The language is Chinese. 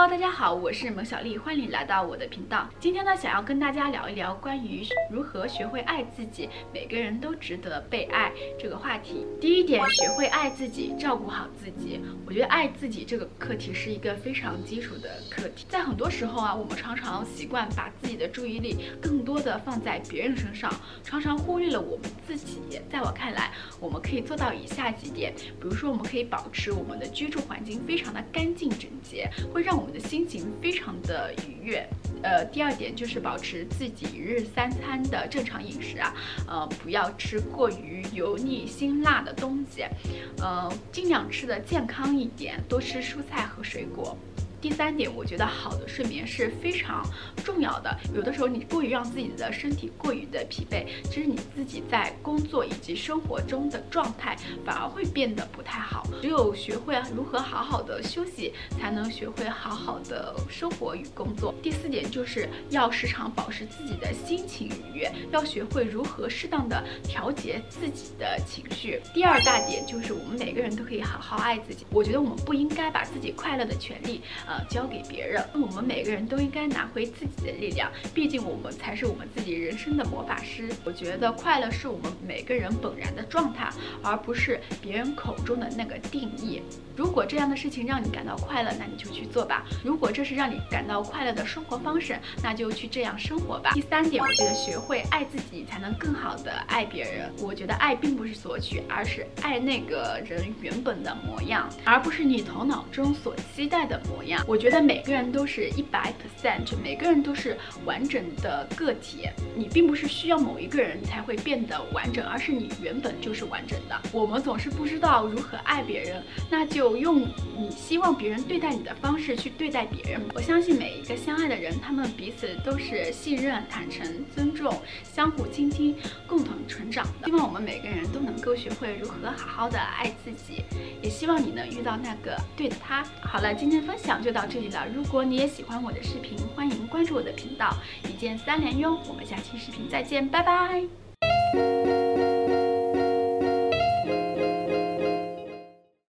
Hello，大家好，我是蒙小丽，欢迎来到我的频道。今天呢，想要跟大家聊一聊关于如何学会爱自己，每个人都值得被爱这个话题。第一点，学会爱自己，照顾好自己。我觉得爱自己这个课题是一个非常基础的课题。在很多时候啊，我们常常习惯把自己的注意力更多的放在别人身上，常常忽略了我们自己。在我看来，我们可以做到以下几点，比如说，我们可以保持我们的居住环境非常的干净整洁，会让我们的心情非常的愉悦，呃，第二点就是保持自己一日三餐的正常饮食啊，呃，不要吃过于油腻辛辣的东西，呃，尽量吃的健康一点，多吃蔬菜和水果。第三点，我觉得好的睡眠是非常重要的。有的时候你过于让自己的身体过于的疲惫，其实你自己在工作以及生活中的状态反而会变得不太好。只有学会如何好好的休息，才能学会好好的生活与工作。第四点就是要时常保持自己的心情愉悦，要学会如何适当的调节自己的情绪。第二大点就是我们每个人都可以好好爱自己。我觉得我们不应该把自己快乐的权利。呃，交给别人，我们每个人都应该拿回自己的力量，毕竟我们才是我们自己人生的魔法师。我觉得快乐是我们每个人本然的状态，而不是别人口中的那个定义。如果这样的事情让你感到快乐，那你就去做吧。如果这是让你感到快乐的生活方式，那就去这样生活吧。第三点，我觉得学会爱自己，才能更好的爱别人。我觉得爱并不是索取，而是爱那个人原本的模样，而不是你头脑中所期待的模样我觉得每个人都是一百 percent，每个人都是完整的个体。你并不是需要某一个人才会变得完整，而是你原本就是完整的。我们总是不知道如何爱别人，那就用你希望别人对待你的方式去对待别人。我相信每一个相爱的人，他们彼此都是信任、坦诚、尊重、相互倾听、共同成长的。希望我们每个人都能够学会如何好好的爱自己，也希望你能遇到那个对的他。好了，今天分享就。就到这里了。如果你也喜欢我的视频，欢迎关注我的频道，一键三连哟。我们下期视频再见，拜拜。